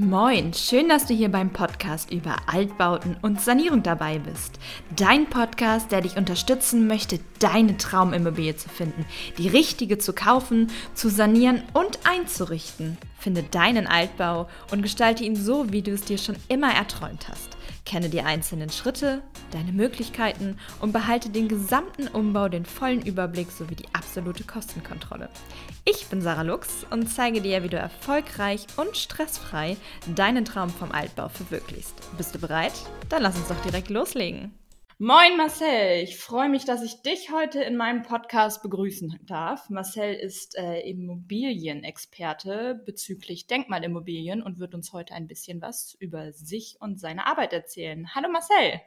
Moin, schön, dass du hier beim Podcast über Altbauten und Sanierung dabei bist. Dein Podcast, der dich unterstützen möchte, deine Traumimmobilie zu finden, die richtige zu kaufen, zu sanieren und einzurichten. Finde deinen Altbau und gestalte ihn so, wie du es dir schon immer erträumt hast. Kenne die einzelnen Schritte, deine Möglichkeiten und behalte den gesamten Umbau, den vollen Überblick sowie die absolute Kostenkontrolle. Ich bin Sarah Lux und zeige dir, wie du erfolgreich und stressfrei deinen Traum vom Altbau verwirklichst. Bist du bereit? Dann lass uns doch direkt loslegen. Moin Marcel, ich freue mich, dass ich dich heute in meinem Podcast begrüßen darf. Marcel ist äh, Immobilienexperte bezüglich Denkmalimmobilien und wird uns heute ein bisschen was über sich und seine Arbeit erzählen. Hallo Marcel.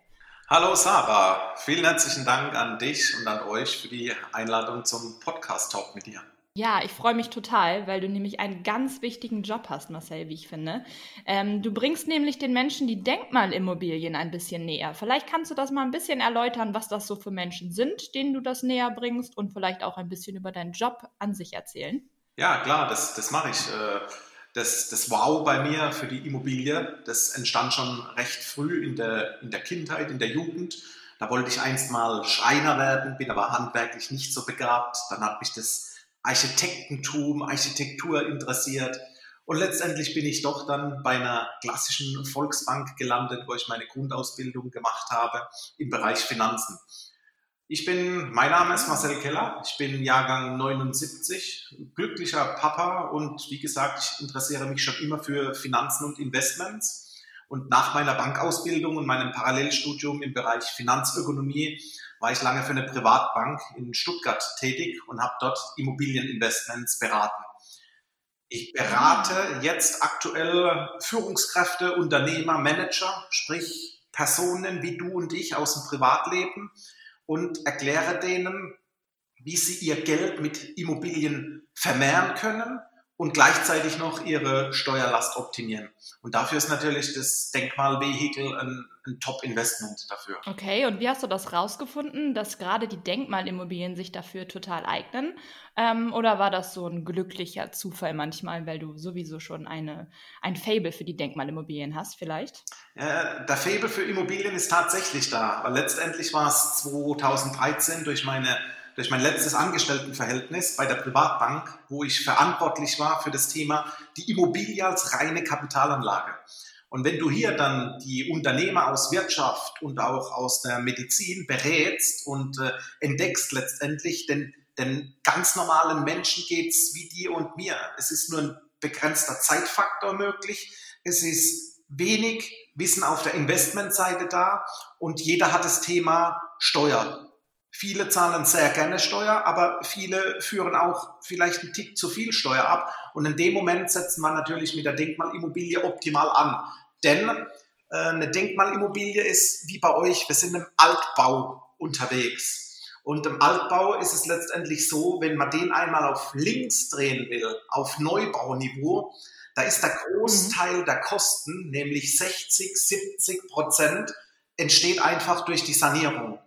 Hallo Sarah, vielen herzlichen Dank an dich und an euch für die Einladung zum Podcast-Talk mit dir. Ja, ich freue mich total, weil du nämlich einen ganz wichtigen Job hast, Marcel, wie ich finde. Ähm, du bringst nämlich den Menschen die Denkmalimmobilien ein bisschen näher. Vielleicht kannst du das mal ein bisschen erläutern, was das so für Menschen sind, denen du das näher bringst und vielleicht auch ein bisschen über deinen Job an sich erzählen. Ja, klar, das, das mache ich. Äh, das, das Wow bei mir für die Immobilie, das entstand schon recht früh in der, in der Kindheit, in der Jugend. Da wollte ich einst mal Schreiner werden, bin aber handwerklich nicht so begabt. Dann hat mich das Architektentum, Architektur interessiert. Und letztendlich bin ich doch dann bei einer klassischen Volksbank gelandet, wo ich meine Grundausbildung gemacht habe im Bereich Finanzen. Ich bin, mein Name ist Marcel Keller, ich bin Jahrgang 79, glücklicher Papa und wie gesagt, ich interessiere mich schon immer für Finanzen und Investments. Und nach meiner Bankausbildung und meinem Parallelstudium im Bereich Finanzökonomie war ich lange für eine Privatbank in Stuttgart tätig und habe dort Immobilieninvestments beraten. Ich berate jetzt aktuell Führungskräfte, Unternehmer, Manager, sprich Personen wie du und ich aus dem Privatleben und erkläre denen, wie sie ihr Geld mit Immobilien vermehren können und gleichzeitig noch ihre Steuerlast optimieren. Und dafür ist natürlich das Denkmalvehikel ein, ein Top-Investment dafür. Okay, und wie hast du das rausgefunden, dass gerade die Denkmalimmobilien sich dafür total eignen? Ähm, oder war das so ein glücklicher Zufall manchmal, weil du sowieso schon eine, ein Fable für die Denkmalimmobilien hast, vielleicht? Äh, der Fable für Immobilien ist tatsächlich da, weil letztendlich war es 2013 durch meine durch mein letztes Angestelltenverhältnis bei der Privatbank, wo ich verantwortlich war für das Thema die Immobilie als reine Kapitalanlage. Und wenn du hier dann die Unternehmer aus Wirtschaft und auch aus der Medizin berätst und äh, entdeckst letztendlich, denn, denn ganz normalen Menschen geht's wie dir und mir. Es ist nur ein begrenzter Zeitfaktor möglich. Es ist wenig Wissen auf der Investmentseite da und jeder hat das Thema Steuer. Viele zahlen sehr gerne Steuer, aber viele führen auch vielleicht einen Tick zu viel Steuer ab. Und in dem Moment setzt man natürlich mit der Denkmalimmobilie optimal an. Denn äh, eine Denkmalimmobilie ist wie bei euch, wir sind im Altbau unterwegs. Und im Altbau ist es letztendlich so, wenn man den einmal auf links drehen will, auf Neubauniveau, da ist der Großteil der Kosten, nämlich 60, 70 Prozent, entsteht einfach durch die Sanierung.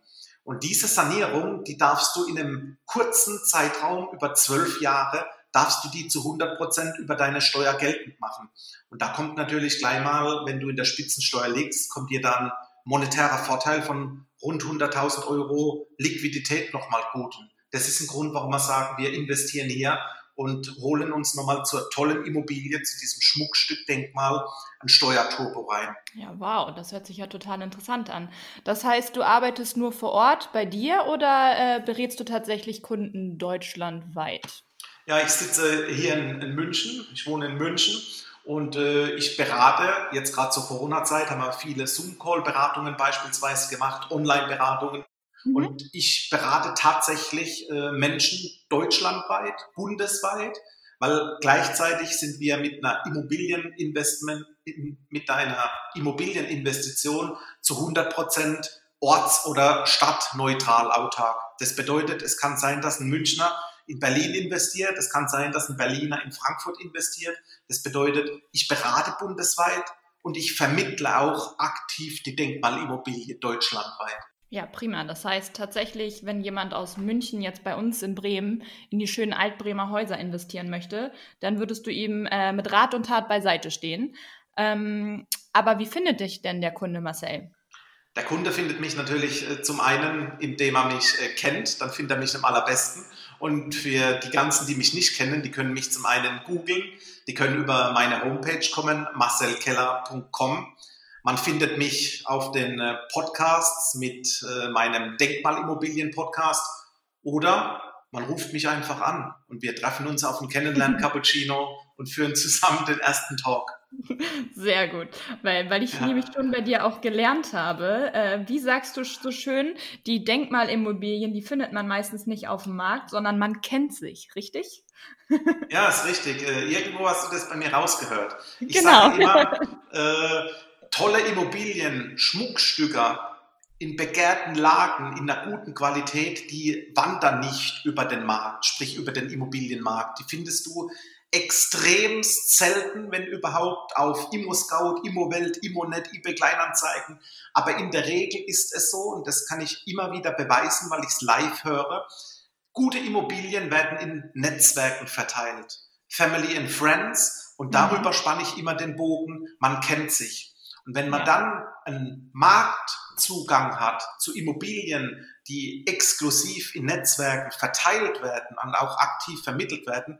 Und diese Sanierung, die darfst du in einem kurzen Zeitraum über zwölf Jahre, darfst du die zu 100 Prozent über deine Steuer geltend machen. Und da kommt natürlich gleich mal, wenn du in der Spitzensteuer legst, kommt dir dann monetärer Vorteil von rund 100.000 Euro Liquidität nochmal gut. Das ist ein Grund, warum wir sagen, wir investieren hier und holen uns nochmal zur tollen Immobilie, zu diesem Schmuckstück Denkmal, ein Steuerturbo rein. Ja, wow, das hört sich ja total interessant an. Das heißt, du arbeitest nur vor Ort bei dir oder äh, berätst du tatsächlich Kunden deutschlandweit? Ja, ich sitze hier in, in München. Ich wohne in München und äh, ich berate, jetzt gerade zur Corona-Zeit haben wir viele Zoom-Call-Beratungen beispielsweise gemacht, Online-Beratungen. Mhm. Und ich berate tatsächlich äh, Menschen deutschlandweit, bundesweit, weil gleichzeitig sind wir mit einer Immobilieninvestment, mit einer Immobilieninvestition zu 100 Prozent orts- oder stadtneutral autark. Das bedeutet, es kann sein, dass ein Münchner in Berlin investiert, es kann sein, dass ein Berliner in Frankfurt investiert. Das bedeutet, ich berate bundesweit und ich vermittle auch aktiv die Denkmalimmobilie deutschlandweit. Ja, prima. Das heißt tatsächlich, wenn jemand aus München jetzt bei uns in Bremen in die schönen Altbremer Häuser investieren möchte, dann würdest du ihm äh, mit Rat und Tat beiseite stehen. Ähm, aber wie findet dich denn der Kunde, Marcel? Der Kunde findet mich natürlich äh, zum einen, indem er mich äh, kennt, dann findet er mich am allerbesten. Und für die ganzen, die mich nicht kennen, die können mich zum einen googeln, die können über meine Homepage kommen, marcelkeller.com. Man findet mich auf den äh, Podcasts mit meinem Denkmalimmobilien-Podcast oder man ruft mich einfach an und wir treffen uns auf dem Kennenlernen-Cappuccino und führen zusammen den ersten Talk. Sehr gut, weil, weil ich ja. nämlich schon bei dir auch gelernt habe. Äh, wie sagst du so schön, die Denkmalimmobilien, die findet man meistens nicht auf dem Markt, sondern man kennt sich, richtig? ja, ist richtig. Äh, irgendwo hast du das bei mir rausgehört. Ich genau. sage immer, äh, tolle Immobilien, Schmuckstücke in begehrten Lagen, in einer guten Qualität, die wandern nicht über den Markt, sprich über den Immobilienmarkt. Die findest du extrem selten, wenn überhaupt, auf ImmoScout, ImmoWelt, ImmoNet, eBay Kleinanzeigen. Aber in der Regel ist es so, und das kann ich immer wieder beweisen, weil ich es live höre, gute Immobilien werden in Netzwerken verteilt. Family and Friends. Und darüber mhm. spanne ich immer den Bogen. Man kennt sich. Und wenn man ja. dann einen Marktzugang hat zu Immobilien, die exklusiv in Netzwerken verteilt werden und auch aktiv vermittelt werden,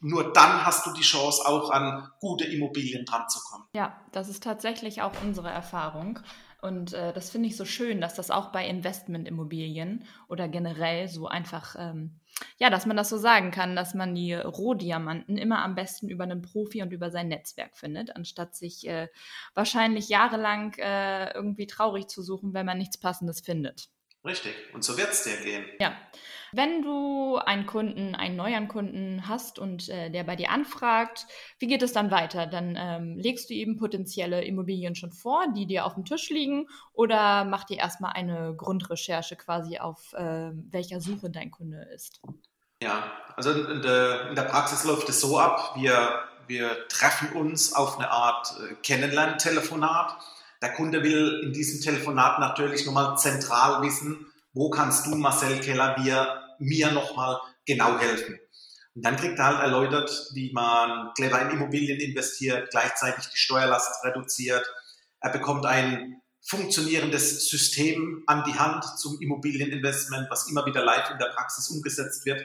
nur dann hast du die Chance, auch an gute Immobilien dran zu kommen. Ja, das ist tatsächlich auch unsere Erfahrung. Und äh, das finde ich so schön, dass das auch bei Investmentimmobilien oder generell so einfach, ähm, ja, dass man das so sagen kann, dass man die Rohdiamanten immer am besten über einen Profi und über sein Netzwerk findet, anstatt sich äh, wahrscheinlich jahrelang äh, irgendwie traurig zu suchen, wenn man nichts Passendes findet. Richtig. Und so wird es dir gehen. Ja. Wenn du einen Kunden, einen neuen Kunden hast und äh, der bei dir anfragt, wie geht es dann weiter? Dann ähm, legst du ihm potenzielle Immobilien schon vor, die dir auf dem Tisch liegen, oder macht ihr erstmal eine Grundrecherche quasi auf äh, welcher Suche dein Kunde ist? Ja, also in der, in der Praxis läuft es so ab, wir, wir treffen uns auf eine Art äh, Kennenlerntelefonat. Der Kunde will in diesem Telefonat natürlich nochmal zentral wissen, wo kannst du, Marcel Keller, wir mir nochmal genau helfen. Und dann kriegt er halt erläutert, wie man clever in Immobilien investiert, gleichzeitig die Steuerlast reduziert. Er bekommt ein funktionierendes System an die Hand zum Immobilieninvestment, was immer wieder live in der Praxis umgesetzt wird.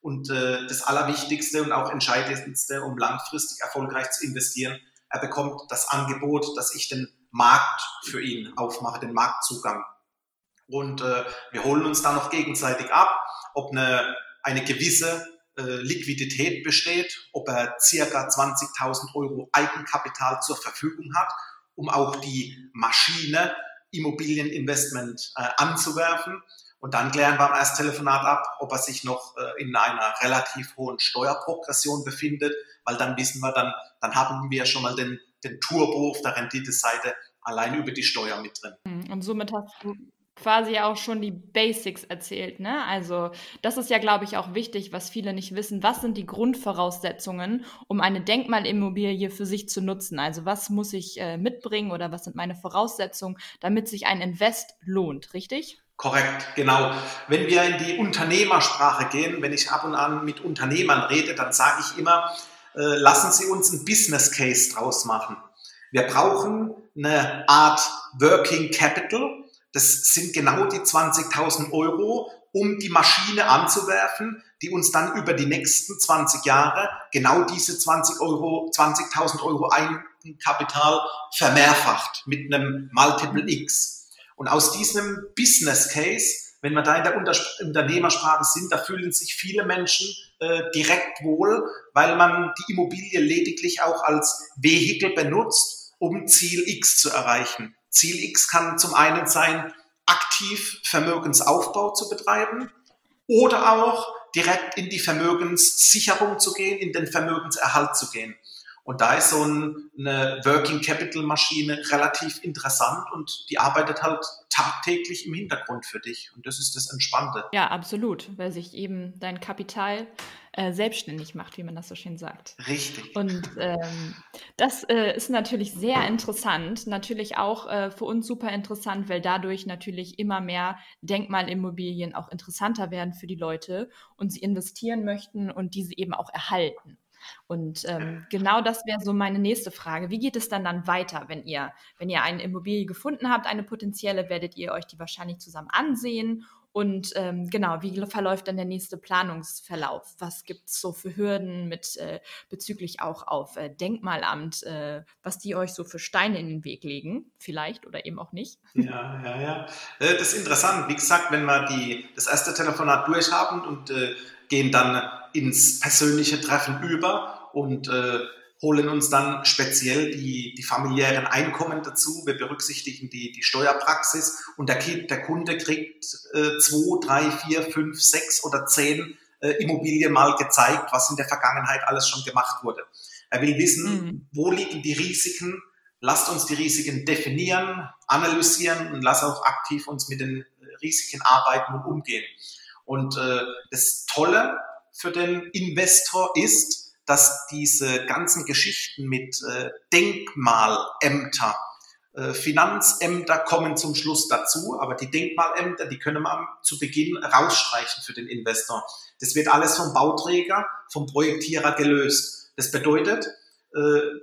Und äh, das Allerwichtigste und auch Entscheidendste, um langfristig erfolgreich zu investieren, er bekommt das Angebot, dass ich den Markt für ihn aufmache, den Marktzugang. Und äh, wir holen uns da noch gegenseitig ab ob eine, eine gewisse äh, Liquidität besteht, ob er circa 20.000 Euro Eigenkapital zur Verfügung hat, um auch die Maschine Immobilieninvestment äh, anzuwerfen. Und dann klären wir am ersten Telefonat ab, ob er sich noch äh, in einer relativ hohen Steuerprogression befindet, weil dann wissen wir, dann, dann haben wir schon mal den, den Turbo auf der Renditeseite allein über die Steuer mit drin. Und somit hast du quasi auch schon die Basics erzählt. Ne? Also das ist ja, glaube ich, auch wichtig, was viele nicht wissen. Was sind die Grundvoraussetzungen, um eine Denkmalimmobilie für sich zu nutzen? Also was muss ich äh, mitbringen oder was sind meine Voraussetzungen, damit sich ein Invest lohnt, richtig? Korrekt, genau. Wenn wir in die Unternehmersprache gehen, wenn ich ab und an mit Unternehmern rede, dann sage ich immer, lassen Sie uns ein Business Case draus machen. Wir brauchen eine Art Working Capital, das sind genau die 20.000 Euro, um die Maschine anzuwerfen, die uns dann über die nächsten 20 Jahre genau diese 20 Euro, 20.000 Euro Eigenkapital vermehrfacht mit einem Multiple X. Und aus diesem Business Case, wenn wir da in der Unternehmersprache sind, da fühlen sich viele Menschen äh, direkt wohl, weil man die Immobilie lediglich auch als Vehikel benutzt, um Ziel X zu erreichen. Ziel X kann zum einen sein, aktiv Vermögensaufbau zu betreiben oder auch direkt in die Vermögenssicherung zu gehen, in den Vermögenserhalt zu gehen. Und da ist so eine Working Capital Maschine relativ interessant und die arbeitet halt tagtäglich im Hintergrund für dich. Und das ist das Entspannte. Ja, absolut, weil sich eben dein Kapital äh, selbstständig macht, wie man das so schön sagt. Richtig. Und ähm, das äh, ist natürlich sehr interessant, natürlich auch äh, für uns super interessant, weil dadurch natürlich immer mehr Denkmalimmobilien auch interessanter werden für die Leute und sie investieren möchten und diese eben auch erhalten. Und ähm, genau das wäre so meine nächste Frage. Wie geht es dann dann weiter, wenn ihr, wenn ihr eine Immobilie gefunden habt, eine potenzielle, werdet ihr euch die wahrscheinlich zusammen ansehen und ähm, genau, wie verläuft dann der nächste Planungsverlauf? Was gibt es so für Hürden mit äh, bezüglich auch auf äh, Denkmalamt, äh, was die euch so für Steine in den Weg legen, vielleicht oder eben auch nicht? Ja, ja, ja. Äh, das ist interessant. Wie gesagt, wenn wir die, das erste Telefonat durchhaben und äh, gehen dann ins persönliche Treffen über und äh, holen uns dann speziell die, die familiären Einkommen dazu. Wir berücksichtigen die, die Steuerpraxis und der, der Kunde kriegt äh, zwei, drei, vier, fünf, sechs oder zehn äh, Immobilien mal gezeigt, was in der Vergangenheit alles schon gemacht wurde. Er will wissen, mhm. wo liegen die Risiken. Lasst uns die Risiken definieren, analysieren und lasst auch aktiv uns mit den Risiken arbeiten und umgehen. Und äh, das Tolle für den Investor ist, dass diese ganzen Geschichten mit äh, Denkmalämter, äh, Finanzämter kommen zum Schluss dazu, aber die Denkmalämter, die können wir zu Beginn rausstreichen für den Investor. Das wird alles vom Bauträger, vom Projektierer gelöst. Das bedeutet, äh,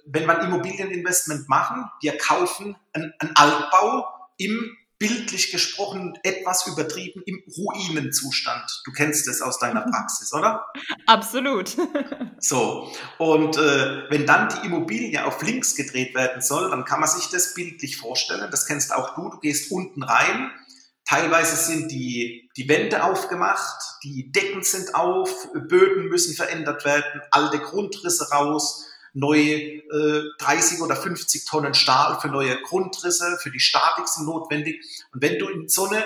wenn wir ein Immobilieninvestment machen, wir kaufen einen, einen Altbau im bildlich gesprochen etwas übertrieben im Ruinenzustand. Du kennst es aus deiner Praxis, oder? Absolut. so, und äh, wenn dann die Immobilie auf links gedreht werden soll, dann kann man sich das bildlich vorstellen. Das kennst auch du. Du gehst unten rein. Teilweise sind die, die Wände aufgemacht, die Decken sind auf, Böden müssen verändert werden, alte Grundrisse raus, neue äh, 30 oder 50 Tonnen Stahl für neue Grundrisse, für die Statik sind notwendig. Und wenn du in so eine,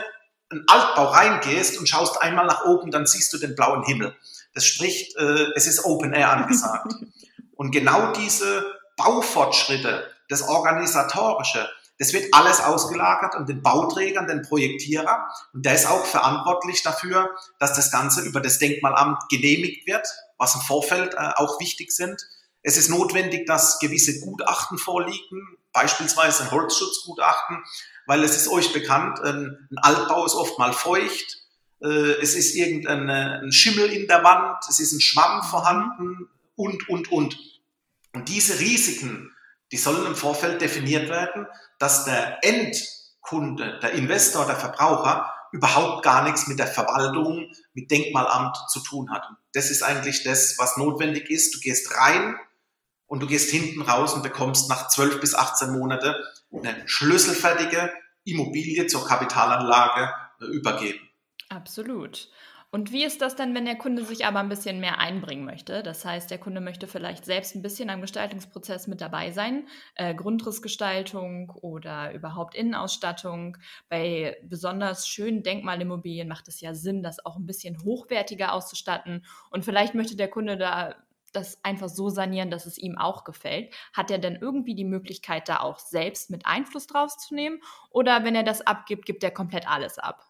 einen Altbau reingehst und schaust einmal nach oben, dann siehst du den blauen Himmel. Das spricht, äh, es ist Open Air angesagt. und genau diese Baufortschritte, das Organisatorische, das wird alles ausgelagert an den Bauträgern, den Projektierer. Und der ist auch verantwortlich dafür, dass das Ganze über das Denkmalamt genehmigt wird, was im Vorfeld äh, auch wichtig sind. Es ist notwendig, dass gewisse Gutachten vorliegen, beispielsweise ein Holzschutzgutachten, weil es ist euch bekannt, ein, ein Altbau ist oft mal feucht, äh, es ist irgendein Schimmel in der Wand, es ist ein Schwamm vorhanden und, und, und. Und diese Risiken, die sollen im Vorfeld definiert werden, dass der Endkunde, der Investor, der Verbraucher überhaupt gar nichts mit der Verwaltung, mit Denkmalamt zu tun hat. Das ist eigentlich das, was notwendig ist. Du gehst rein, und du gehst hinten raus und bekommst nach 12 bis 18 Monate eine schlüsselfertige Immobilie zur Kapitalanlage äh, übergeben. Absolut. Und wie ist das denn, wenn der Kunde sich aber ein bisschen mehr einbringen möchte? Das heißt, der Kunde möchte vielleicht selbst ein bisschen am Gestaltungsprozess mit dabei sein, äh, Grundrissgestaltung oder überhaupt Innenausstattung. Bei besonders schönen Denkmalimmobilien macht es ja Sinn, das auch ein bisschen hochwertiger auszustatten. Und vielleicht möchte der Kunde da das einfach so sanieren, dass es ihm auch gefällt? Hat er denn irgendwie die Möglichkeit, da auch selbst mit Einfluss drauf zu nehmen? Oder wenn er das abgibt, gibt er komplett alles ab?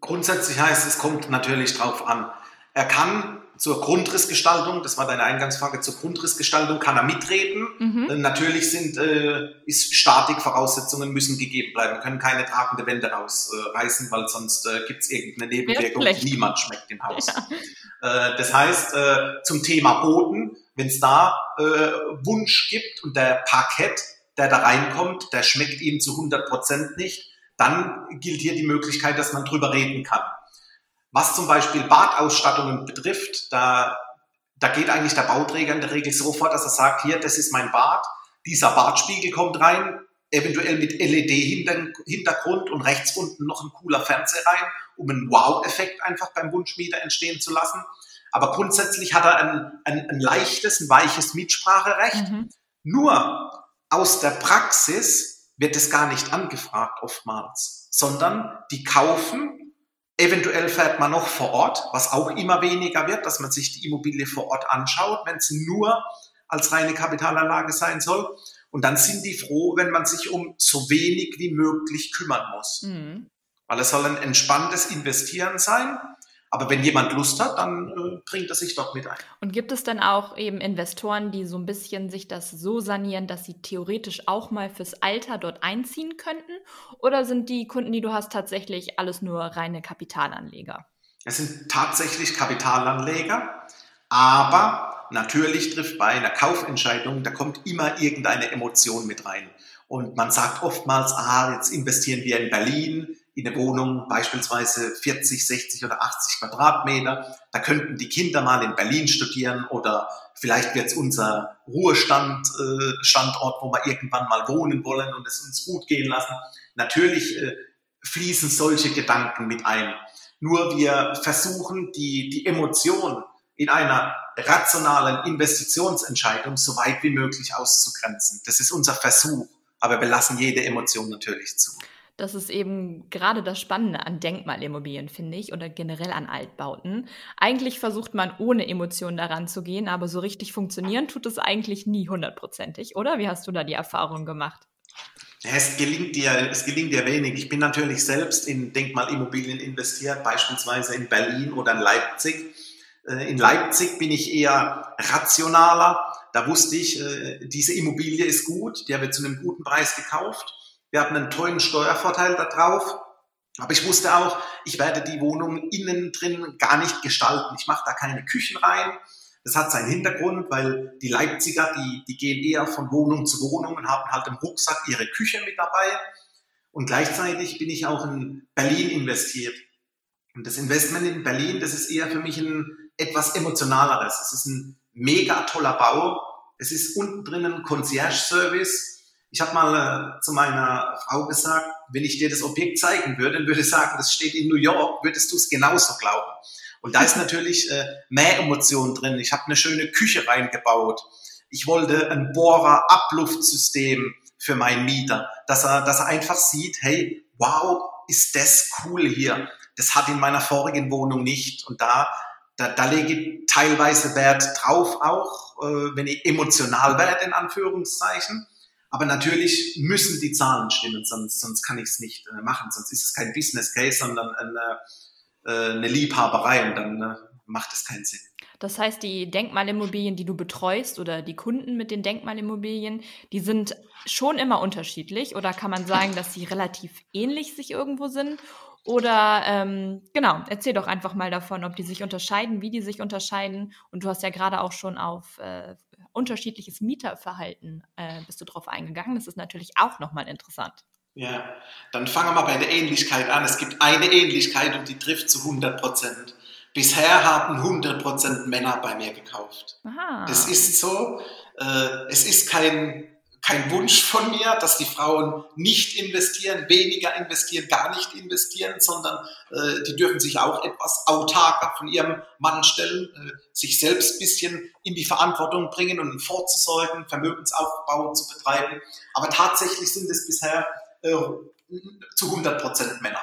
Grundsätzlich heißt es, kommt natürlich drauf an. Er kann zur Grundrissgestaltung, das war deine Eingangsfrage, zur Grundrissgestaltung kann er mitreden. Mhm. Äh, natürlich sind äh, ist Statikvoraussetzungen müssen gegeben bleiben. Wir können keine tragende Wände rausreißen, äh, weil sonst äh, gibt es irgendeine Nebenwirkung, die niemand schmeckt im Haus. Ja. Äh, das heißt, äh, zum Thema Boden, wenn es da äh, Wunsch gibt und der Parkett, der da reinkommt, der schmeckt ihm zu 100 Prozent nicht, dann gilt hier die Möglichkeit, dass man drüber reden kann. Was zum Beispiel Badausstattungen betrifft, da, da geht eigentlich der Bauträger in der Regel so vor, dass er sagt, hier, das ist mein Bad, dieser Badspiegel kommt rein, eventuell mit LED-Hintergrund und rechts unten noch ein cooler Fernseher rein, um einen Wow-Effekt einfach beim Wunschmieter entstehen zu lassen. Aber grundsätzlich hat er ein, ein, ein leichtes, ein weiches Mitspracherecht. Mhm. Nur aus der Praxis wird es gar nicht angefragt oftmals, sondern die kaufen Eventuell fährt man noch vor Ort, was auch immer weniger wird, dass man sich die Immobilie vor Ort anschaut, wenn es nur als reine Kapitalanlage sein soll. Und dann sind die froh, wenn man sich um so wenig wie möglich kümmern muss. Mhm. Weil es soll ein entspanntes Investieren sein. Aber wenn jemand Lust hat, dann äh, bringt er sich dort mit ein. Und gibt es dann auch eben Investoren, die so ein bisschen sich das so sanieren, dass sie theoretisch auch mal fürs Alter dort einziehen könnten? Oder sind die Kunden, die du hast, tatsächlich alles nur reine Kapitalanleger? Es sind tatsächlich Kapitalanleger, aber natürlich trifft bei einer Kaufentscheidung, da kommt immer irgendeine Emotion mit rein. Und man sagt oftmals, ah, jetzt investieren wir in Berlin in eine Wohnung, beispielsweise 40, 60 oder 80 Quadratmeter. Da könnten die Kinder mal in Berlin studieren oder vielleicht wird es unser Ruhestand, äh, Standort, wo wir irgendwann mal wohnen wollen und es uns gut gehen lassen. Natürlich äh, fließen solche Gedanken mit ein. Nur wir versuchen, die, die Emotion in einer rationalen Investitionsentscheidung so weit wie möglich auszugrenzen. Das ist unser Versuch, aber wir lassen jede Emotion natürlich zu. Das ist eben gerade das Spannende an Denkmalimmobilien, finde ich, oder generell an Altbauten. Eigentlich versucht man ohne Emotionen daran zu gehen, aber so richtig funktionieren tut es eigentlich nie hundertprozentig, oder? Wie hast du da die Erfahrung gemacht? Es gelingt dir, es gelingt dir wenig. Ich bin natürlich selbst in Denkmalimmobilien investiert, beispielsweise in Berlin oder in Leipzig. Äh, in Leipzig bin ich eher rationaler. Da wusste ich, äh, diese Immobilie ist gut, der wird zu einem guten Preis gekauft. Wir hatten einen tollen Steuervorteil da drauf. Aber ich wusste auch, ich werde die Wohnung innen drin gar nicht gestalten. Ich mache da keine Küchen rein. Das hat seinen Hintergrund, weil die Leipziger, die, die gehen eher von Wohnung zu Wohnung und haben halt im Rucksack ihre Küche mit dabei. Und gleichzeitig bin ich auch in Berlin investiert. Und das Investment in Berlin, das ist eher für mich ein etwas emotionaleres. Es ist ein mega toller Bau. Es ist unten drinnen Concierge-Service. Ich habe mal äh, zu meiner Frau gesagt, wenn ich dir das Objekt zeigen würde und würde sagen, das steht in New York, würdest du es genauso glauben. Und da ist natürlich äh, mehr Emotion drin. Ich habe eine schöne Küche reingebaut. Ich wollte ein Bohrer-Abluftsystem für meinen Mieter, dass er, dass er einfach sieht, hey, wow, ist das cool hier. Das hat in meiner vorigen Wohnung nicht. Und da da, da lege ich teilweise Wert drauf auch, äh, wenn ich emotional werde, in Anführungszeichen. Aber natürlich müssen die Zahlen stimmen, sonst, sonst kann ich es nicht äh, machen. Sonst ist es kein Business Case, sondern eine, äh, eine Liebhaberei und dann äh, macht es keinen Sinn. Das heißt, die Denkmalimmobilien, die du betreust oder die Kunden mit den Denkmalimmobilien, die sind schon immer unterschiedlich oder kann man sagen, dass sie relativ ähnlich sich irgendwo sind? Oder ähm, genau, erzähl doch einfach mal davon, ob die sich unterscheiden, wie die sich unterscheiden. Und du hast ja gerade auch schon auf äh, unterschiedliches Mieterverhalten äh, bist du drauf eingegangen. Das ist natürlich auch nochmal interessant. Ja, dann fangen wir mal bei der Ähnlichkeit an. Es gibt eine Ähnlichkeit und die trifft zu 100 Prozent. Bisher haben 100 Prozent Männer bei mir gekauft. Aha. Das ist so. Äh, es ist kein kein Wunsch von mir, dass die Frauen nicht investieren, weniger investieren, gar nicht investieren, sondern äh, die dürfen sich auch etwas autarker von ihrem Mann stellen, äh, sich selbst bisschen in die Verantwortung bringen und vorzusorgen, Vermögensaufbau zu betreiben. Aber tatsächlich sind es bisher äh, zu 100 Prozent Männer.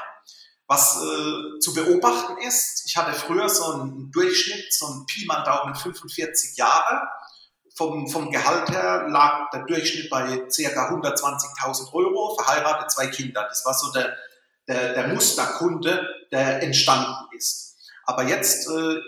Was äh, zu beobachten ist, ich hatte früher so einen Durchschnitt, so einen Pi mal Daumen 45 Jahre vom, vom Gehalt her lag der Durchschnitt bei ca. 120.000 Euro, verheiratet, zwei Kinder. Das war so der, der, der Musterkunde, der entstanden ist. Aber jetzt, äh,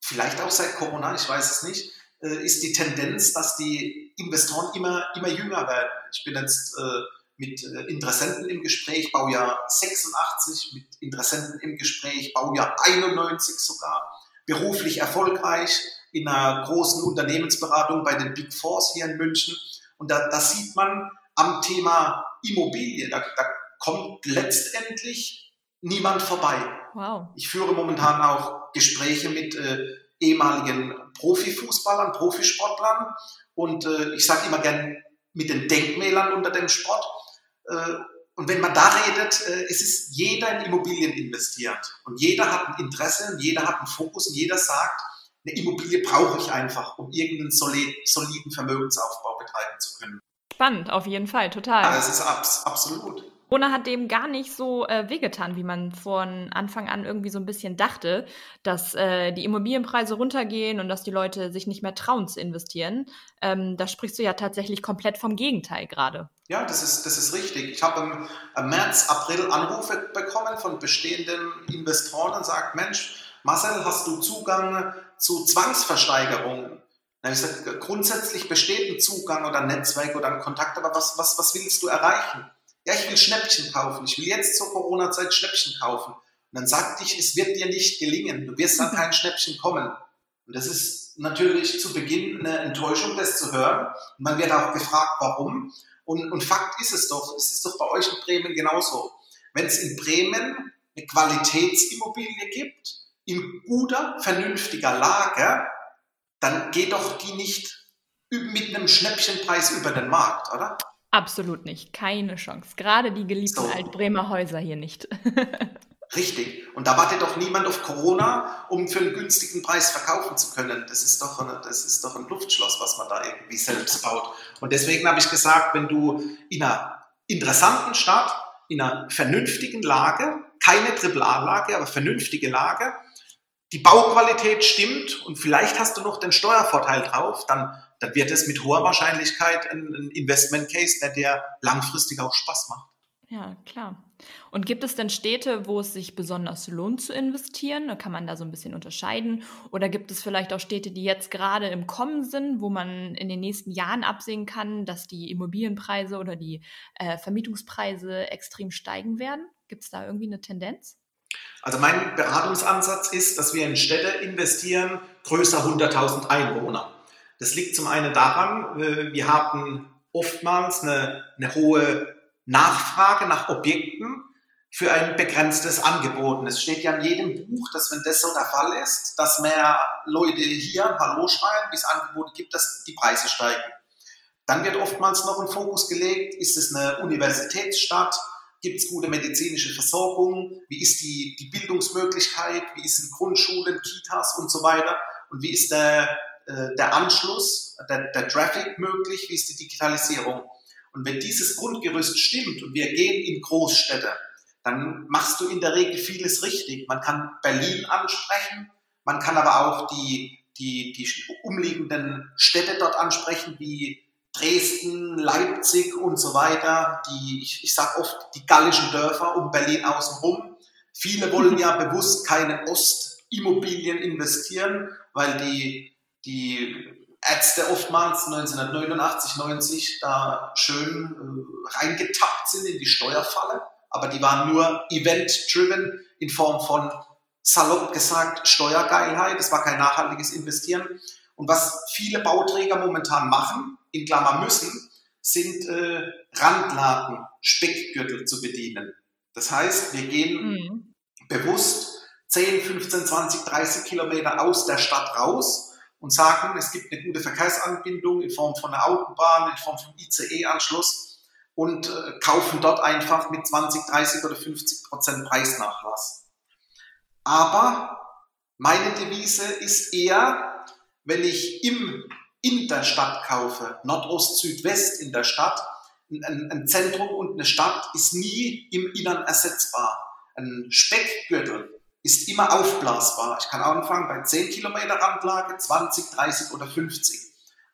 vielleicht auch seit Corona, ich weiß es nicht, äh, ist die Tendenz, dass die Investoren immer, immer jünger werden. Ich bin jetzt äh, mit äh, Interessenten im Gespräch, Baujahr 86, mit Interessenten im Gespräch, Baujahr 91 sogar, beruflich erfolgreich, in einer großen Unternehmensberatung bei den Big Fours hier in München. Und da, da sieht man am Thema Immobilie, da, da kommt letztendlich niemand vorbei. Wow. Ich führe momentan auch Gespräche mit äh, ehemaligen Profifußballern, Profisportlern und äh, ich sage immer gern mit den Denkmälern unter dem Sport. Äh, und wenn man da redet, äh, es ist jeder in Immobilien investiert und jeder hat ein Interesse und jeder hat einen Fokus und jeder sagt, eine Immobilie brauche ich einfach, um irgendeinen soliden Vermögensaufbau betreiben zu können. Spannend, auf jeden Fall, total. Ja, das ist abs absolut. Corona hat dem gar nicht so äh, wehgetan, wie man von Anfang an irgendwie so ein bisschen dachte, dass äh, die Immobilienpreise runtergehen und dass die Leute sich nicht mehr trauen zu investieren. Ähm, da sprichst du ja tatsächlich komplett vom Gegenteil gerade. Ja, das ist, das ist richtig. Ich habe im, im März, April Anrufe bekommen von bestehenden Investoren und sagt, Mensch, Marcel, hast du Zugang zu Zwangsversteigerungen? Dann habe ich gesagt, grundsätzlich besteht ein Zugang oder ein Netzwerk oder ein Kontakt, aber was, was, was willst du erreichen? Ja, ich will Schnäppchen kaufen. Ich will jetzt zur Corona-Zeit Schnäppchen kaufen. Und dann sagte ich, es wird dir nicht gelingen. Du wirst an kein Schnäppchen kommen. Und das ist natürlich zu Beginn eine Enttäuschung, das zu hören. man wird auch gefragt, warum. Und, und Fakt ist es doch, es ist doch bei euch in Bremen genauso. Wenn es in Bremen eine Qualitätsimmobilie gibt, in guter, vernünftiger Lage, dann geht doch die nicht mit einem Schnäppchenpreis über den Markt, oder? Absolut nicht. Keine Chance. Gerade die geliebten so. Altbremer Häuser hier nicht. Richtig. Und da wartet doch niemand auf Corona, um für einen günstigen Preis verkaufen zu können. Das ist doch, eine, das ist doch ein Luftschloss, was man da irgendwie selbst baut. Und deswegen habe ich gesagt, wenn du in einer interessanten Stadt, in einer vernünftigen Lage, keine Triple-A-Lage, aber vernünftige Lage, die Bauqualität stimmt und vielleicht hast du noch den Steuervorteil drauf, dann, dann wird es mit hoher Wahrscheinlichkeit ein, ein Investment Case, der dir langfristig auch Spaß macht. Ja, klar. Und gibt es denn Städte, wo es sich besonders lohnt zu investieren? Kann man da so ein bisschen unterscheiden? Oder gibt es vielleicht auch Städte, die jetzt gerade im Kommen sind, wo man in den nächsten Jahren absehen kann, dass die Immobilienpreise oder die äh, Vermietungspreise extrem steigen werden? Gibt es da irgendwie eine Tendenz? Also mein Beratungsansatz ist, dass wir in Städte investieren, größer 100.000 Einwohner. Das liegt zum einen daran, äh, wir haben oftmals eine, eine hohe Nachfrage nach Objekten für ein begrenztes Angebot. Es steht ja in jedem Buch, dass wenn das so der Fall ist, dass mehr Leute hier Hallo schreien, wie es Angebote gibt, dass die Preise steigen. Dann wird oftmals noch ein Fokus gelegt, ist es eine Universitätsstadt, gibt es gute medizinische Versorgung, wie ist die, die Bildungsmöglichkeit, wie ist in Grundschulen, Kitas und so weiter und wie ist der, äh, der Anschluss, der, der Traffic möglich, wie ist die Digitalisierung. Und wenn dieses Grundgerüst stimmt und wir gehen in Großstädte, dann machst du in der Regel vieles richtig. Man kann Berlin ansprechen, man kann aber auch die, die, die umliegenden Städte dort ansprechen, wie Dresden, Leipzig und so weiter. Die, ich, ich sage oft die gallischen Dörfer um Berlin außenrum. Viele wollen ja bewusst keine Ostimmobilien investieren, weil die, die Ärzte oftmals 1989, 90 da schön äh, reingetappt sind in die Steuerfalle, aber die waren nur event-driven in Form von salopp gesagt Steuergeilheit. Es war kein nachhaltiges Investieren. Und was viele Bauträger momentan machen, in Klammer müssen, sind äh, Randlagen, Speckgürtel zu bedienen. Das heißt, wir gehen mhm. bewusst 10, 15, 20, 30 Kilometer aus der Stadt raus und sagen, es gibt eine gute Verkehrsanbindung in Form von einer Autobahn, in Form von ICE-Anschluss und äh, kaufen dort einfach mit 20, 30 oder 50 Prozent Preisnachlass. Aber meine Devise ist eher, wenn ich im, in der Stadt kaufe, Nordost, Südwest in der Stadt, ein, ein Zentrum und eine Stadt ist nie im Innern ersetzbar. Ein Speckgürtel ist immer aufblasbar. Ich kann anfangen bei 10 Kilometer Randlage, 20, 30 oder 50.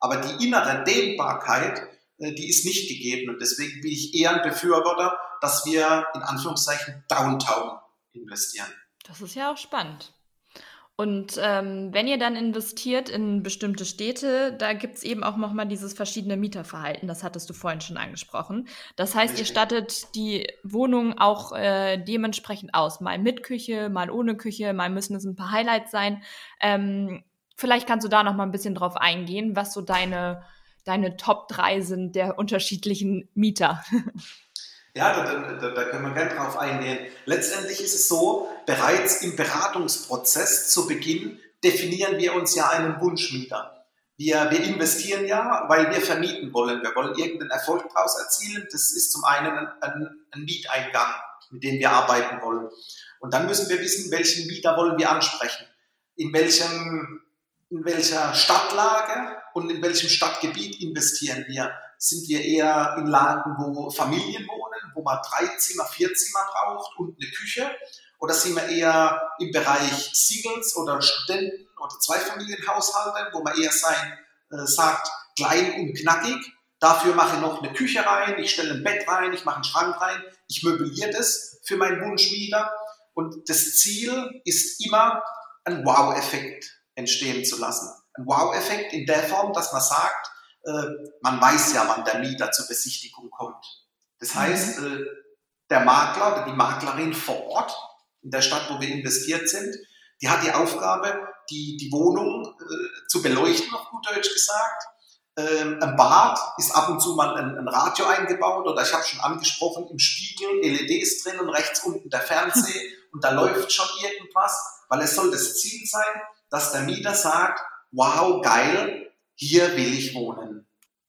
Aber die innere Dehnbarkeit, äh, die ist nicht gegeben. Und deswegen bin ich eher ein Befürworter, dass wir in Anführungszeichen Downtown investieren. Das ist ja auch spannend. Und ähm, wenn ihr dann investiert in bestimmte Städte, da gibt es eben auch nochmal dieses verschiedene Mieterverhalten. Das hattest du vorhin schon angesprochen. Das heißt, ihr stattet die Wohnung auch äh, dementsprechend aus. Mal mit Küche, mal ohne Küche, mal müssen es ein paar Highlights sein. Ähm, vielleicht kannst du da nochmal ein bisschen drauf eingehen, was so deine, deine Top 3 sind der unterschiedlichen Mieter. Ja, da, da, da können wir gerne drauf eingehen. Letztendlich ist es so, bereits im Beratungsprozess zu Beginn definieren wir uns ja einen Wunschmieter. Wir, wir investieren ja, weil wir vermieten wollen. Wir wollen irgendeinen Erfolg daraus erzielen. Das ist zum einen ein, ein, ein Mieteingang, mit dem wir arbeiten wollen. Und dann müssen wir wissen, welchen Mieter wollen wir ansprechen. In welchem, in welcher Stadtlage und in welchem Stadtgebiet investieren wir? Sind wir eher in Lagen, wo Familien wohnen, wo man drei Zimmer, vier Zimmer braucht und eine Küche? Oder sind wir eher im Bereich Singles oder Studenten oder Zweifamilienhaushalte, wo man eher sein, äh, sagt, klein und knackig? Dafür mache ich noch eine Küche rein, ich stelle ein Bett rein, ich mache einen Schrank rein, ich möbliere das für meinen Wunschmieter. Und das Ziel ist immer, einen Wow-Effekt entstehen zu lassen. Ein Wow-Effekt in der Form, dass man sagt, äh, man weiß ja, wann der Mieter zur Besichtigung kommt. Das heißt, mhm. äh, der Makler oder die Maklerin vor Ort, in der Stadt, wo wir investiert sind, Die hat die Aufgabe, die, die Wohnung äh, zu beleuchten, auf gut Deutsch gesagt. Ähm, Im Bad ist ab und zu mal ein, ein Radio eingebaut oder ich habe schon angesprochen, im Spiegel LEDs drin und rechts unten der Fernseher und da läuft schon irgendwas, weil es soll das Ziel sein, dass der Mieter sagt, wow, geil, hier will ich wohnen.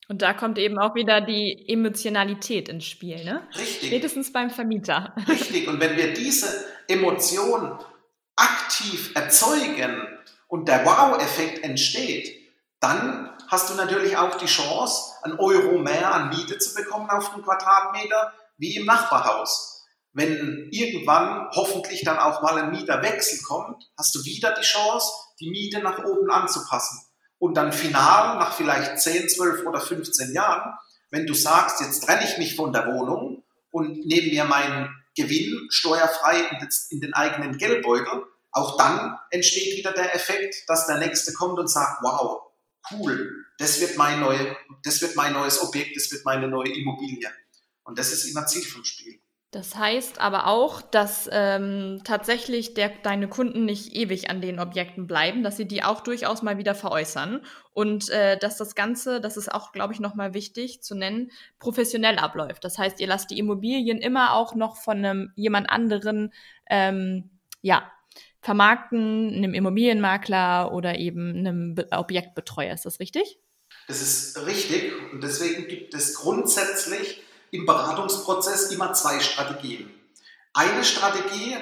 Und da kommt eben auch wieder die Emotionalität ins Spiel, ne? Richtig. Spätestens beim Vermieter. Richtig. Und wenn wir diese Emotion aktiv erzeugen und der Wow-Effekt entsteht, dann hast du natürlich auch die Chance, einen Euro mehr an Miete zu bekommen auf einen Quadratmeter wie im Nachbarhaus. Wenn irgendwann hoffentlich dann auch mal ein Mieterwechsel kommt, hast du wieder die Chance, die Miete nach oben anzupassen. Und dann final, nach vielleicht 10, 12 oder 15 Jahren, wenn du sagst, jetzt trenne ich mich von der Wohnung und nehme mir meinen Gewinn steuerfrei in den eigenen Geldbeutel, auch dann entsteht wieder der Effekt, dass der Nächste kommt und sagt, wow, cool, das wird mein, neue, das wird mein neues Objekt, das wird meine neue Immobilie. Und das ist immer Ziel vom Spiel. Das heißt aber auch, dass ähm, tatsächlich der, deine Kunden nicht ewig an den Objekten bleiben, dass sie die auch durchaus mal wieder veräußern und äh, dass das Ganze, das ist auch, glaube ich, nochmal wichtig zu nennen, professionell abläuft. Das heißt, ihr lasst die Immobilien immer auch noch von einem jemand anderen, ähm, ja, vermarkten, einem Immobilienmakler oder eben einem Be Objektbetreuer. Ist das richtig? Das ist richtig und deswegen gibt es grundsätzlich im Beratungsprozess immer zwei Strategien. Eine Strategie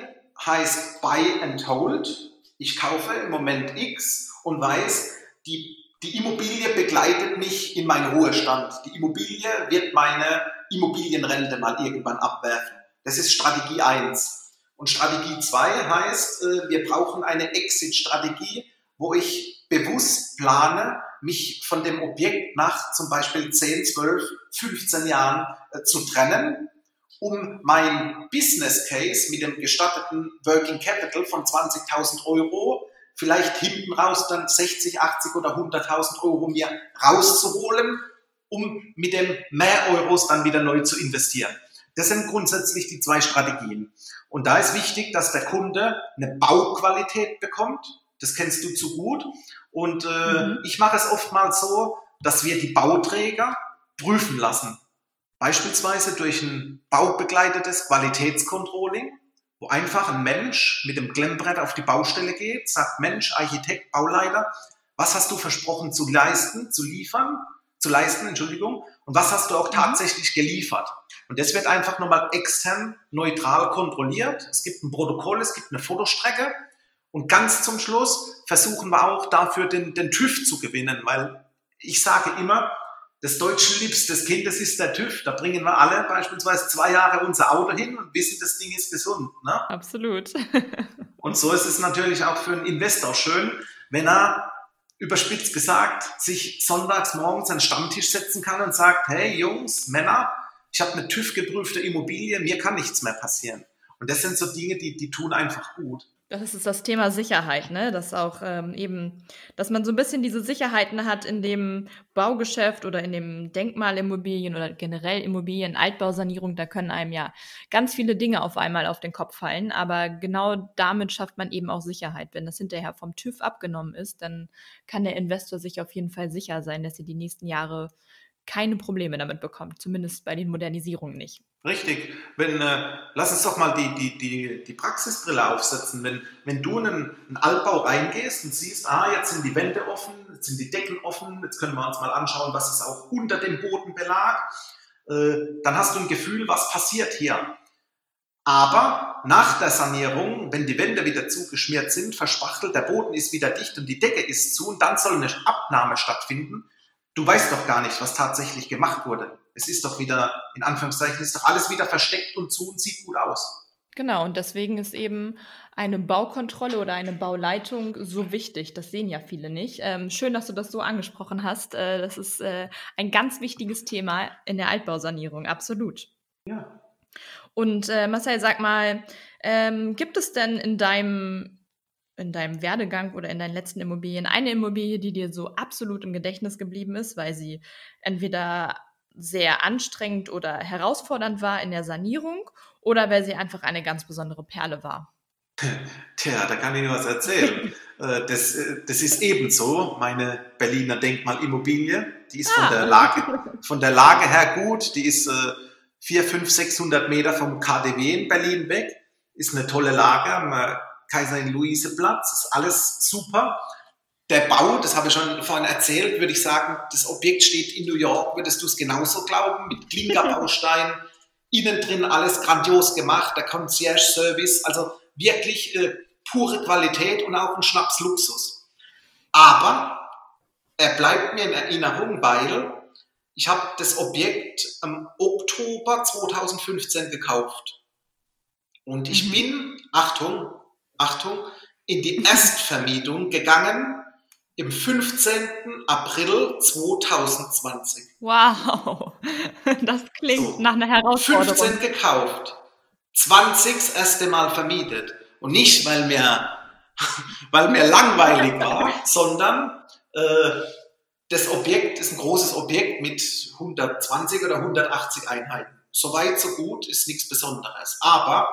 heißt Buy and Hold. Ich kaufe im Moment X und weiß, die, die Immobilie begleitet mich in meinen Ruhestand. Die Immobilie wird meine Immobilienrente mal irgendwann abwerfen. Das ist Strategie 1. Und Strategie 2 heißt, äh, wir brauchen eine Exit-Strategie, wo ich bewusst plane, mich von dem Objekt nach zum Beispiel 10, 12, 15 Jahren äh, zu trennen, um mein Business Case mit dem gestatteten Working Capital von 20.000 Euro vielleicht hinten raus dann 60, 80 oder 100.000 Euro mir rauszuholen, um mit dem mehr Euros dann wieder neu zu investieren. Das sind grundsätzlich die zwei Strategien. Und da ist wichtig, dass der Kunde eine Bauqualität bekommt. Das kennst du zu gut. Und äh, mhm. ich mache es oftmals so, dass wir die Bauträger prüfen lassen. Beispielsweise durch ein baubegleitetes Qualitätscontrolling, wo einfach ein Mensch mit dem Klemmbrett auf die Baustelle geht, sagt, Mensch, Architekt, Bauleiter, was hast du versprochen zu leisten, zu liefern, zu leisten, Entschuldigung, und was hast du auch mhm. tatsächlich geliefert? Und das wird einfach nochmal extern neutral kontrolliert. Es gibt ein Protokoll, es gibt eine Fotostrecke. Und ganz zum Schluss versuchen wir auch dafür den, den TÜV zu gewinnen, weil ich sage immer, das deutsche Liebste des Kindes ist der TÜV. Da bringen wir alle beispielsweise zwei Jahre unser Auto hin und wissen, das Ding ist gesund. Ne? Absolut. und so ist es natürlich auch für einen Investor schön, wenn er überspitzt gesagt sich sonntags morgens an den Stammtisch setzen kann und sagt, hey Jungs, Männer, ich habe eine TÜV-geprüfte Immobilie, mir kann nichts mehr passieren. Und das sind so Dinge, die, die tun einfach gut. Das ist das Thema Sicherheit, ne? Dass auch ähm, eben, dass man so ein bisschen diese Sicherheiten hat in dem Baugeschäft oder in dem Denkmalimmobilien oder generell Immobilien, Altbausanierung, da können einem ja ganz viele Dinge auf einmal auf den Kopf fallen. Aber genau damit schafft man eben auch Sicherheit. Wenn das hinterher vom TÜV abgenommen ist, dann kann der Investor sich auf jeden Fall sicher sein, dass er die nächsten Jahre keine Probleme damit bekommt, zumindest bei den Modernisierungen nicht. Richtig. Wenn, äh, lass uns doch mal die, die, die, die Praxisbrille aufsetzen. Wenn, wenn du in einen, einen Altbau reingehst und siehst, ah, jetzt sind die Wände offen, jetzt sind die Decken offen, jetzt können wir uns mal anschauen, was ist auch unter dem Bodenbelag, äh, dann hast du ein Gefühl, was passiert hier. Aber nach der Sanierung, wenn die Wände wieder zugeschmiert sind, verspachtelt, der Boden ist wieder dicht und die Decke ist zu und dann soll eine Abnahme stattfinden, du weißt doch gar nicht, was tatsächlich gemacht wurde. Es ist doch wieder, in Anführungszeichen, ist doch alles wieder versteckt und zu und sieht gut aus. Genau, und deswegen ist eben eine Baukontrolle oder eine Bauleitung so wichtig. Das sehen ja viele nicht. Ähm, schön, dass du das so angesprochen hast. Äh, das ist äh, ein ganz wichtiges Thema in der Altbausanierung, absolut. Ja. Und äh, Marcel, sag mal, ähm, gibt es denn in deinem in deinem Werdegang oder in deinen letzten Immobilien eine Immobilie, die dir so absolut im Gedächtnis geblieben ist, weil sie entweder sehr anstrengend oder herausfordernd war in der Sanierung oder weil sie einfach eine ganz besondere Perle war? Tja, da kann ich nur was erzählen. Äh, das, äh, das ist ebenso meine Berliner Denkmalimmobilie. Die ist ah. von, der Lage, von der Lage her gut. Die ist äh, 4, 5, 600 Meter vom KDW in Berlin weg. Ist eine tolle Lage am Kaiserin-Luise-Platz. Ist alles super. Der Bau, das habe ich schon vorhin erzählt, würde ich sagen, das Objekt steht in New York. Würdest du es genauso glauben? Mit Klinkerbaustein, innen drin alles grandios gemacht, der Concierge-Service. Also wirklich äh, pure Qualität und auch ein Schnapsluxus. Aber er bleibt mir in Erinnerung, weil ich habe das Objekt im Oktober 2015 gekauft. Und ich mhm. bin, Achtung, Achtung, in die Erstvermietung gegangen im 15. April 2020. Wow, das klingt so, nach einer Herausforderung. 15 gekauft, 20 das erste Mal vermietet. Und nicht, weil mir, weil mir langweilig war, sondern äh, das Objekt ist ein großes Objekt mit 120 oder 180 Einheiten. Soweit, so gut, ist nichts Besonderes. Aber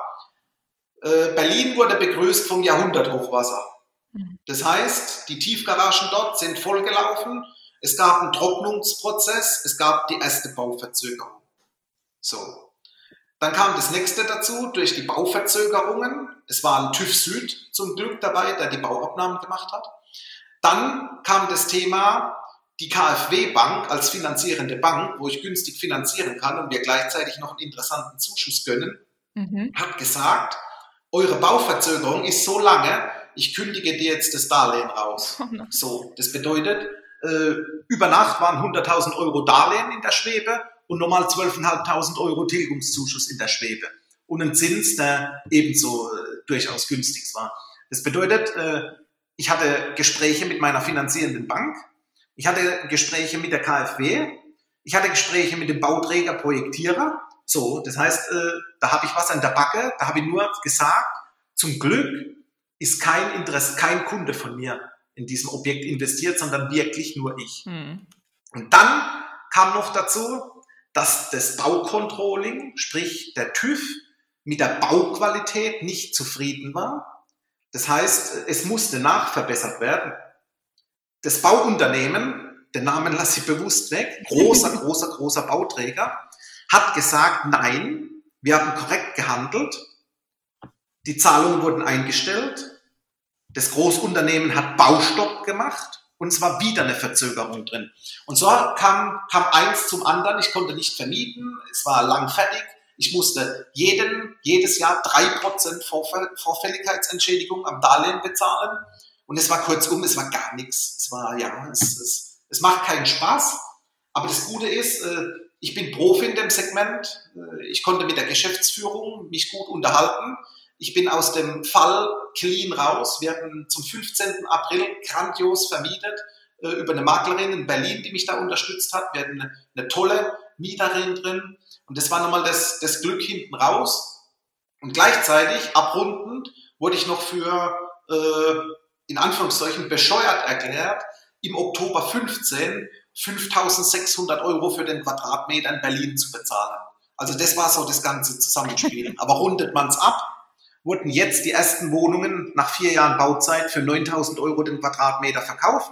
äh, Berlin wurde begrüßt vom Jahrhunderthochwasser. Mhm. Das heißt, die Tiefgaragen dort sind vollgelaufen. Es gab einen Trocknungsprozess. Es gab die erste Bauverzögerung. So. Dann kam das nächste dazu durch die Bauverzögerungen. Es war ein TÜV Süd zum Glück dabei, der die Bauabnahmen gemacht hat. Dann kam das Thema die KfW Bank als finanzierende Bank, wo ich günstig finanzieren kann und wir gleichzeitig noch einen interessanten Zuschuss gönnen, mhm. hat gesagt, eure Bauverzögerung ist so lange, ich kündige dir jetzt das Darlehen raus. Oh so, das bedeutet, äh, über Nacht waren 100.000 Euro Darlehen in der Schwebe und nochmal 12.500 Euro Tilgungszuschuss in der Schwebe. Und ein Zins, der ebenso äh, durchaus günstig war. Das bedeutet, äh, ich hatte Gespräche mit meiner finanzierenden Bank, ich hatte Gespräche mit der KfW, ich hatte Gespräche mit dem Bauträger Projektierer. So, das heißt, äh, da habe ich was an der Backe, da habe ich nur gesagt, zum Glück ist kein Interesse, kein Kunde von mir in diesem Objekt investiert, sondern wirklich nur ich. Hm. Und dann kam noch dazu, dass das Baucontrolling, sprich der TÜV, mit der Bauqualität nicht zufrieden war. Das heißt, es musste nachverbessert werden. Das Bauunternehmen, den Namen lasse ich bewusst weg, großer, großer, großer Bauträger, hat gesagt, nein, wir haben korrekt gehandelt, die Zahlungen wurden eingestellt, das Großunternehmen hat Baustopp gemacht und es war wieder eine Verzögerung drin. Und so kam, kam eins zum anderen. Ich konnte nicht vermieten. Es war lang fertig. Ich musste jeden, jedes Jahr drei Prozent Vorfälligkeitsentschädigung am Darlehen bezahlen. Und es war kurzum, es war gar nichts. Es war, ja, es, es, es macht keinen Spaß. Aber das Gute ist, äh, ich bin Profi in dem Segment. Äh, ich konnte mit der Geschäftsführung mich gut unterhalten. Ich bin aus dem Fall clean raus. Wir hatten zum 15. April grandios vermietet äh, über eine Maklerin in Berlin, die mich da unterstützt hat. Wir hatten eine, tolle Mieterin drin. Und das war nochmal das, das Glück hinten raus. Und gleichzeitig, abrundend, wurde ich noch für, äh, in Anführungszeichen, bescheuert erklärt, im Oktober 15 5600 Euro für den Quadratmeter in Berlin zu bezahlen. Also das war so das ganze Zusammenspiel. Aber rundet man es ab, wurden jetzt die ersten Wohnungen nach vier Jahren Bauzeit für 9000 Euro den Quadratmeter verkauft.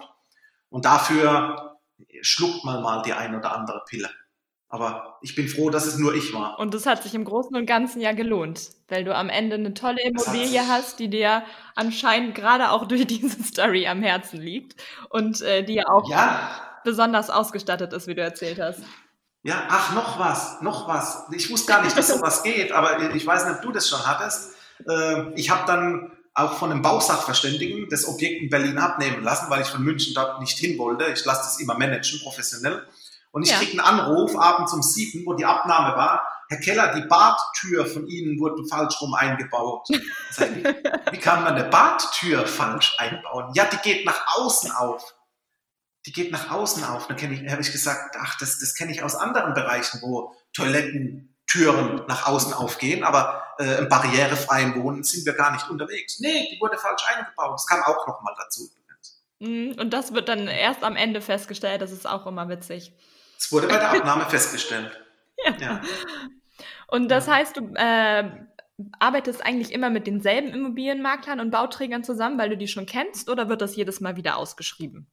Und dafür schluckt man mal die ein oder andere Pille. Aber ich bin froh, dass es nur ich war. Und das hat sich im Großen und Ganzen ja gelohnt, weil du am Ende eine tolle Immobilie hast, die dir anscheinend gerade auch durch diese Story am Herzen liegt und äh, die ja auch ja. Besonders ausgestattet ist, wie du erzählt hast. Ja, ach, noch was, noch was. Ich wusste gar nicht, dass sowas geht, aber ich weiß nicht, ob du das schon hattest. Äh, ich habe dann auch von einem Bausachverständigen das Objekt in Berlin abnehmen lassen, weil ich von München dort nicht hin wollte. Ich lasse das immer managen, professionell. Und ich ja. kriege einen Anruf abends um sieben, wo die Abnahme war. Herr Keller, die Badtür von Ihnen wurde falsch rum eingebaut. Wie kann man eine Badtür falsch einbauen? Ja, die geht nach außen auf. Die geht nach außen auf. Dann habe ich gesagt, ach, das, das kenne ich aus anderen Bereichen, wo Toiletten Türen nach außen aufgehen, aber äh, im barrierefreien Wohnen sind wir gar nicht unterwegs. Nee, die wurde falsch eingebaut. Das kam auch nochmal dazu. Mhm, und das wird dann erst am Ende festgestellt, das ist auch immer witzig. Es wurde bei der Abnahme festgestellt. Ja. ja. Und das ja. heißt, du äh, arbeitest eigentlich immer mit denselben Immobilienmaklern und Bauträgern zusammen, weil du die schon kennst, oder wird das jedes Mal wieder ausgeschrieben?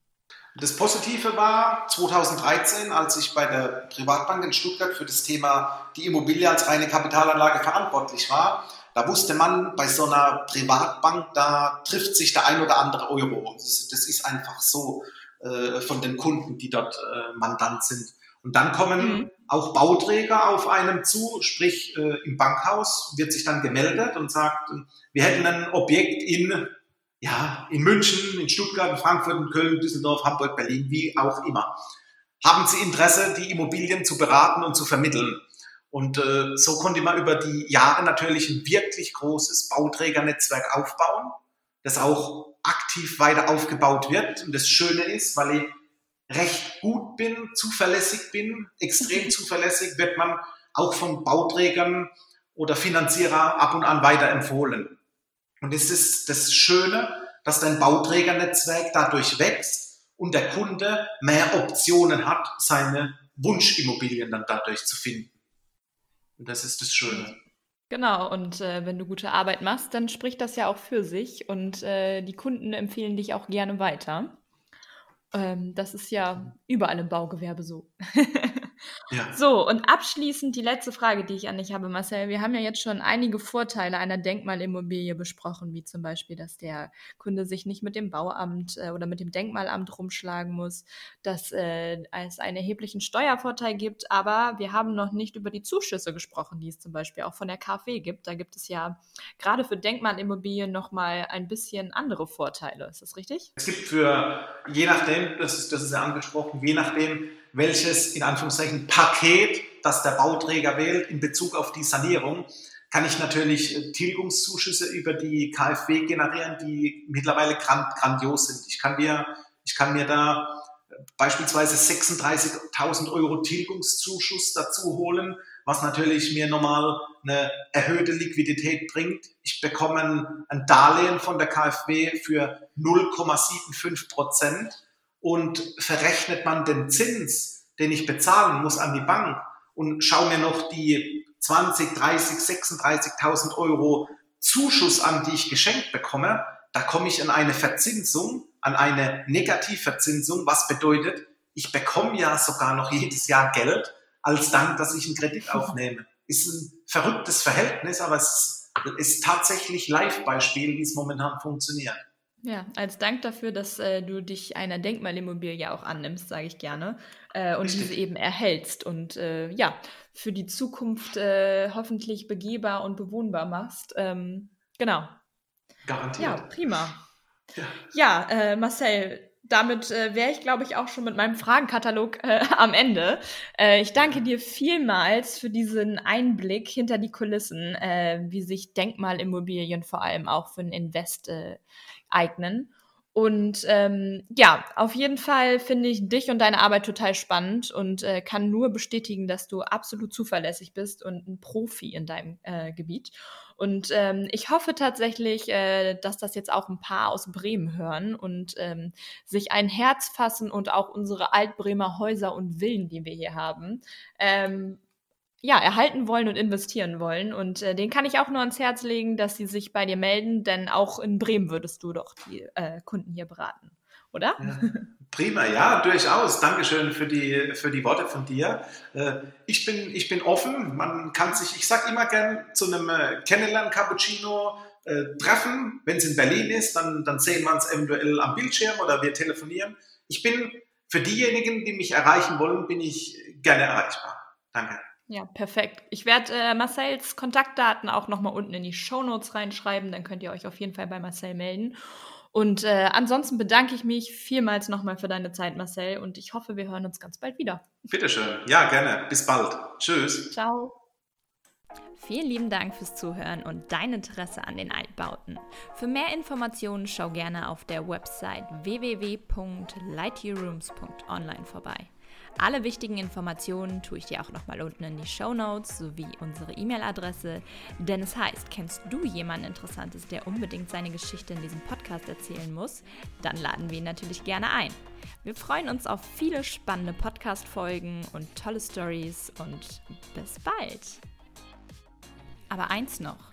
Das Positive war 2013, als ich bei der Privatbank in Stuttgart für das Thema die Immobilie als reine Kapitalanlage verantwortlich war. Da wusste man, bei so einer Privatbank, da trifft sich der ein oder andere Euro. Das, das ist einfach so äh, von den Kunden, die dort äh, Mandant sind. Und dann kommen mhm. auch Bauträger auf einem zu, sprich äh, im Bankhaus wird sich dann gemeldet und sagt, wir hätten ein Objekt in, ja, in München, in Stuttgart, in Frankfurt, in Köln, Düsseldorf, Hamburg, Berlin, wie auch immer. Haben Sie Interesse, die Immobilien zu beraten und zu vermitteln? Und äh, so konnte man über die Jahre natürlich ein wirklich großes Bauträgernetzwerk aufbauen, das auch aktiv weiter aufgebaut wird. Und das Schöne ist, weil ich recht gut bin, zuverlässig bin, extrem zuverlässig, wird man auch von Bauträgern oder Finanzierer ab und an weiterempfohlen. Und es ist das Schöne, dass dein Bauträgernetzwerk dadurch wächst und der Kunde mehr Optionen hat, seine Wunschimmobilien dann dadurch zu finden. Und das ist das Schöne. Genau, und äh, wenn du gute Arbeit machst, dann spricht das ja auch für sich und äh, die Kunden empfehlen dich auch gerne weiter. Ähm, das ist ja überall im Baugewerbe so. ja. So, und abschließend die letzte Frage, die ich an dich habe, Marcel. Wir haben ja jetzt schon einige Vorteile einer Denkmalimmobilie besprochen, wie zum Beispiel, dass der Kunde sich nicht mit dem Bauamt äh, oder mit dem Denkmalamt rumschlagen muss, dass äh, es einen erheblichen Steuervorteil gibt. Aber wir haben noch nicht über die Zuschüsse gesprochen, die es zum Beispiel auch von der KfW gibt. Da gibt es ja gerade für Denkmalimmobilien nochmal ein bisschen andere Vorteile. Ist das richtig? Es gibt für, je nachdem, nachdem, das ist, das ist ja angesprochen, je nachdem, welches in Anführungszeichen Paket das der Bauträger wählt in Bezug auf die Sanierung, kann ich natürlich äh, Tilgungszuschüsse über die KfW generieren, die mittlerweile grandios sind. Ich kann mir, ich kann mir da beispielsweise 36.000 Euro Tilgungszuschuss dazu holen, was natürlich mir nochmal eine erhöhte Liquidität bringt. Ich bekomme ein Darlehen von der KfW für 0,75 Prozent und verrechnet man den Zins, den ich bezahlen muss an die Bank und schaue mir noch die 20, 30, 36.000 Euro Zuschuss an, die ich geschenkt bekomme, da komme ich an eine Verzinsung, an eine Negativverzinsung, was bedeutet, ich bekomme ja sogar noch jedes Jahr Geld als Dank, dass ich einen Kredit aufnehme. Ist ein verrücktes Verhältnis, aber es ist tatsächlich Live-Beispiel, wie es momentan funktioniert. Ja, als Dank dafür, dass äh, du dich einer Denkmalimmobilie auch annimmst, sage ich gerne, äh, und Richtig. diese eben erhältst und äh, ja, für die Zukunft äh, hoffentlich begehbar und bewohnbar machst. Ähm, genau. Garantiert. Ja, prima. Ja, ja äh, Marcel, damit äh, wäre ich, glaube ich, auch schon mit meinem Fragenkatalog äh, am Ende. Äh, ich danke dir vielmals für diesen Einblick hinter die Kulissen, äh, wie sich Denkmalimmobilien vor allem auch für ein Invest äh, eignen. Und ähm, ja, auf jeden Fall finde ich dich und deine Arbeit total spannend und äh, kann nur bestätigen, dass du absolut zuverlässig bist und ein Profi in deinem äh, Gebiet. Und ähm, ich hoffe tatsächlich, äh, dass das jetzt auch ein paar aus Bremen hören und ähm, sich ein Herz fassen und auch unsere Altbremer Häuser und Villen, die wir hier haben, ähm, ja, erhalten wollen und investieren wollen. Und äh, den kann ich auch nur ans Herz legen, dass sie sich bei dir melden, denn auch in Bremen würdest du doch die äh, Kunden hier beraten, oder? Prima, ja, durchaus. Dankeschön für die, für die Worte von dir. Äh, ich, bin, ich bin offen. Man kann sich, ich sage immer gern, zu einem äh, Kennenlernen-Cappuccino äh, treffen. Wenn es in Berlin ist, dann, dann sehen wir uns eventuell am Bildschirm oder wir telefonieren. Ich bin für diejenigen, die mich erreichen wollen, bin ich gerne erreichbar. Danke. Ja, perfekt. Ich werde äh, Marcells Kontaktdaten auch nochmal unten in die Show Notes reinschreiben. Dann könnt ihr euch auf jeden Fall bei Marcel melden. Und äh, ansonsten bedanke ich mich vielmals nochmal für deine Zeit, Marcel. Und ich hoffe, wir hören uns ganz bald wieder. Bitteschön. Ja, gerne. Bis bald. Tschüss. Ciao. Vielen lieben Dank fürs Zuhören und dein Interesse an den Altbauten. Für mehr Informationen schau gerne auf der Website www.lightyearrooms.online vorbei. Alle wichtigen Informationen tue ich dir auch nochmal unten in die Show Notes sowie unsere E-Mail-Adresse. Denn es heißt, kennst du jemanden Interessantes, der unbedingt seine Geschichte in diesem Podcast erzählen muss? Dann laden wir ihn natürlich gerne ein. Wir freuen uns auf viele spannende Podcast-Folgen und tolle Stories und bis bald. Aber eins noch.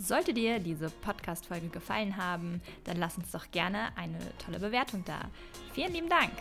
Sollte dir diese Podcast-Folge gefallen haben, dann lass uns doch gerne eine tolle Bewertung da. Vielen lieben Dank!